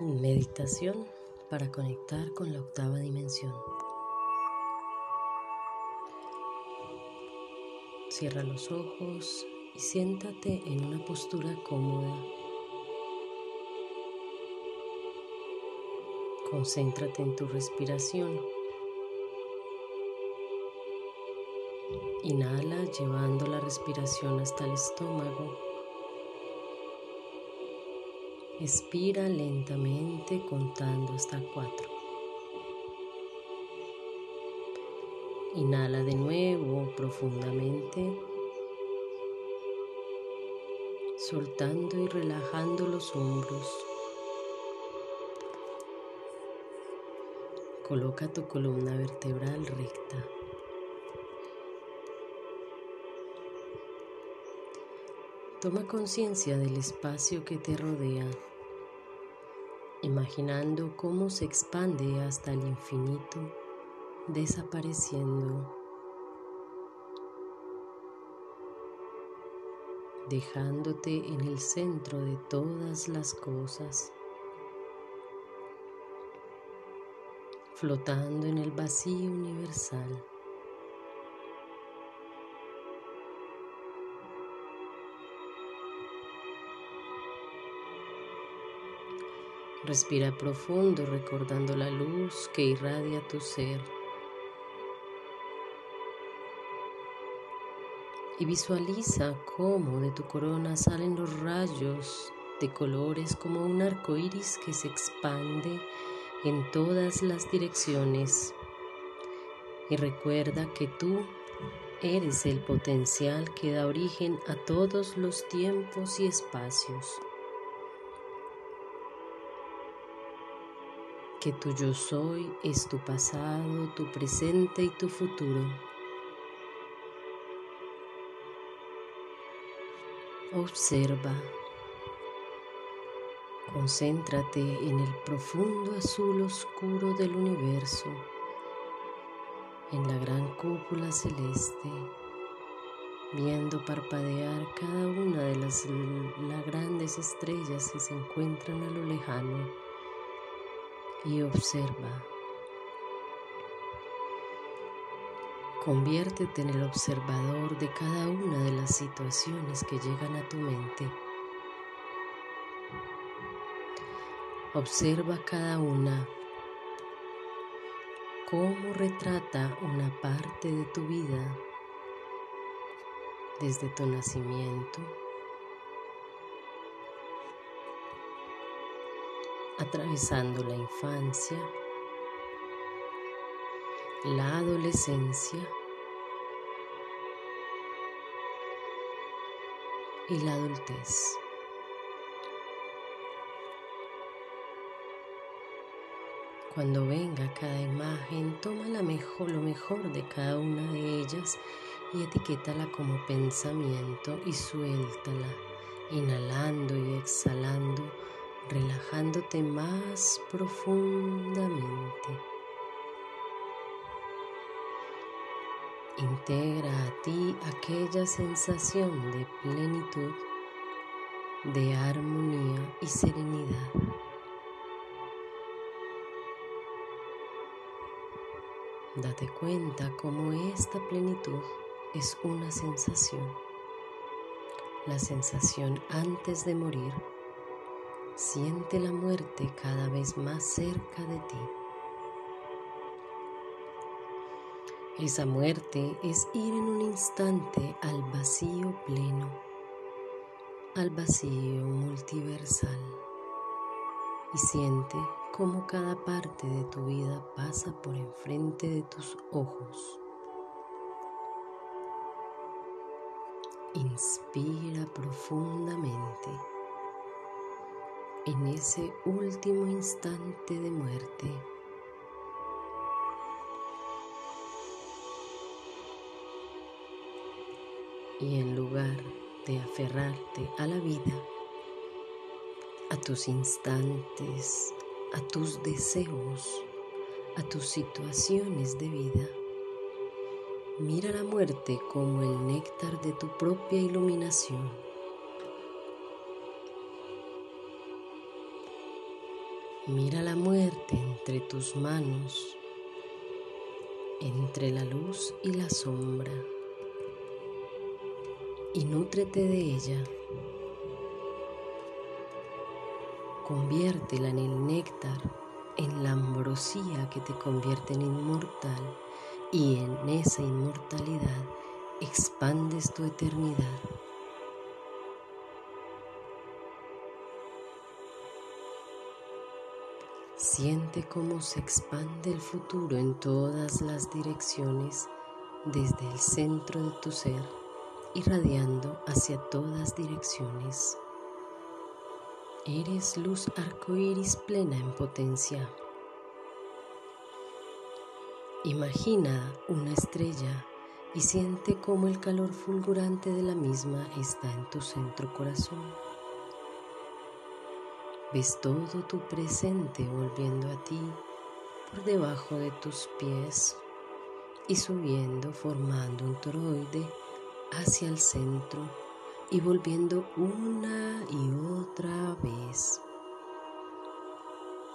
Meditación para conectar con la octava dimensión. Cierra los ojos y siéntate en una postura cómoda. Concéntrate en tu respiración. Inhala llevando la respiración hasta el estómago. Expira lentamente contando hasta cuatro. Inhala de nuevo profundamente, soltando y relajando los hombros. Coloca tu columna vertebral recta. Toma conciencia del espacio que te rodea, imaginando cómo se expande hasta el infinito, desapareciendo, dejándote en el centro de todas las cosas, flotando en el vacío universal. Respira profundo recordando la luz que irradia tu ser. Y visualiza cómo de tu corona salen los rayos de colores como un arco iris que se expande en todas las direcciones. Y recuerda que tú eres el potencial que da origen a todos los tiempos y espacios. Que tu yo soy es tu pasado, tu presente y tu futuro. Observa, concéntrate en el profundo azul oscuro del universo, en la gran cúpula celeste, viendo parpadear cada una de las, grandes estrellas que se encuentran a lo lejano y observa. Conviértete en el observador de cada una de las situaciones que llegan a tu mente. Observa cada una, cómo retrata una parte de tu vida desde tu nacimiento atravesando la infancia, la adolescencia y la adultez. Cuando venga cada imagen, toma la mejor, lo mejor de cada una de ellas y etiquétala como pensamiento y suéltala, inhalando y exhalando relajándote más profundamente. Integra a ti aquella sensación de plenitud, de armonía y serenidad. Date cuenta cómo esta plenitud es una sensación, la sensación antes de morir Siente la muerte cada vez más cerca de ti. Esa muerte es ir en un instante al vacío pleno, al vacío multiversal. Y siente cómo cada parte de tu vida pasa por enfrente de tus ojos. Inspira profundamente en ese último instante de muerte. Y en lugar de aferrarte a la vida, a tus instantes, a tus deseos, a tus situaciones de vida, mira la muerte como el néctar de tu propia iluminación Mira la muerte entre tus manos, entre la luz y la sombra, y nútrete de ella. Conviértela en el néctar, en la ambrosía que te convierte en inmortal, y en esa inmortalidad expandes tu eternidad. Siente cómo se expande el futuro en todas las direcciones desde el centro de tu ser, irradiando hacia todas direcciones. Eres luz arcoíris plena en potencia. Imagina una estrella y siente cómo el calor fulgurante de la misma está en tu centro corazón. Ves todo tu presente volviendo a ti por debajo de tus pies y subiendo formando un toroide hacia el centro y volviendo una y otra vez.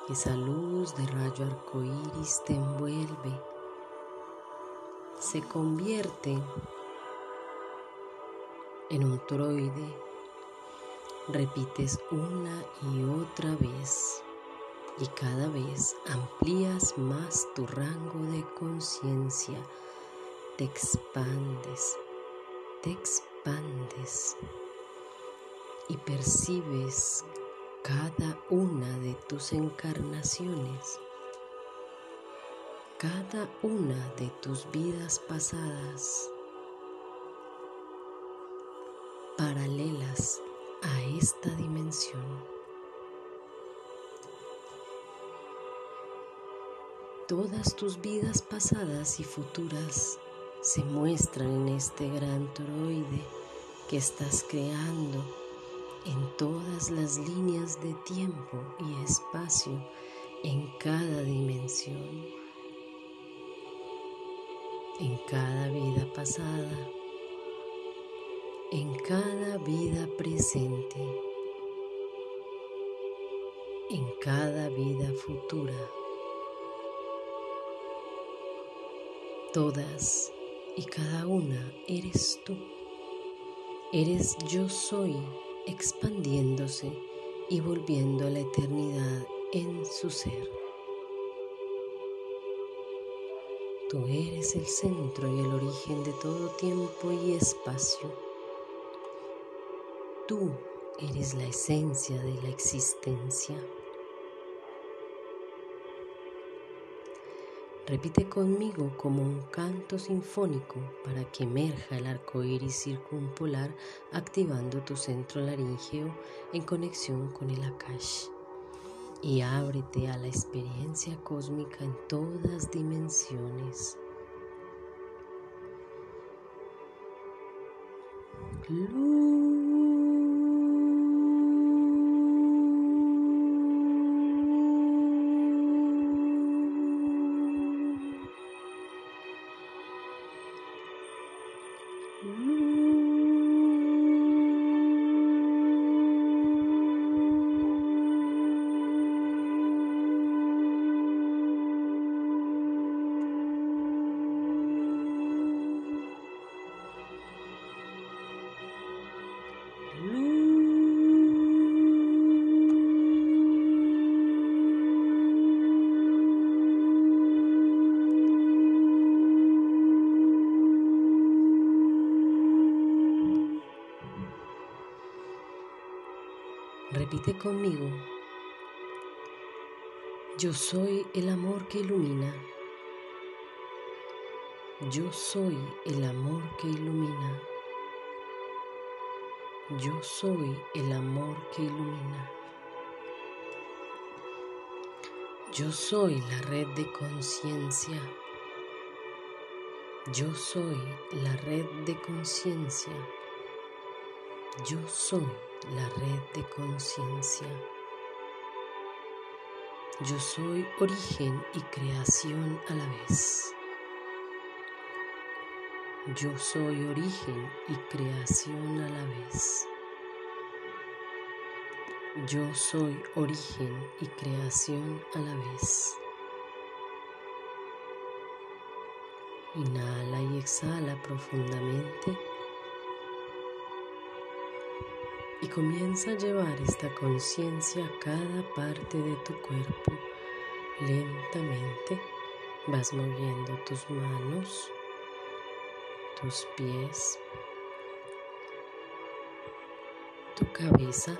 Esa luz de rayo arcoíris te envuelve, se convierte en un toroide repites una y otra vez y cada vez amplías más tu rango de conciencia, te expandes, te expandes y percibes cada una de tus encarnaciones, cada una de tus vidas pasadas, paralelas a esta dimensión. Todas tus vidas pasadas y futuras se muestran en este gran toroide que estás creando en todas las líneas de tiempo y espacio en cada dimensión, en cada vida pasada en cada vida presente, en cada vida futura. Todas y cada una eres tú. Eres yo soy expandiéndose y volviendo a la eternidad en su ser. Tú eres el centro y el origen de todo tiempo y espacio Tú eres la esencia de la existencia. Repite conmigo como un canto sinfónico para que emerja el arco iris circumpolar, activando tu centro laríngeo en conexión con el Akash. Y ábrete a la experiencia cósmica en todas dimensiones. Conmigo. Yo soy el amor que ilumina. Yo soy el amor que ilumina. Yo soy el amor que ilumina. Yo soy la red de conciencia. Yo soy la red de conciencia. Yo soy la red de conciencia. Yo soy origen y creación a la vez. Yo soy origen y creación a la vez. Yo soy origen y creación a la vez. Inhala y exhala profundamente y comienza a llevar esta conciencia a cada parte de tu cuerpo. Lentamente vas moviendo tus manos, tus pies, tu cabeza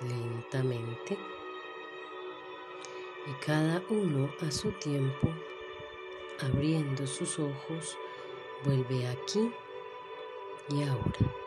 lentamente y cada uno a su tiempo, abriendo sus ojos, vuelve aquí y ahora.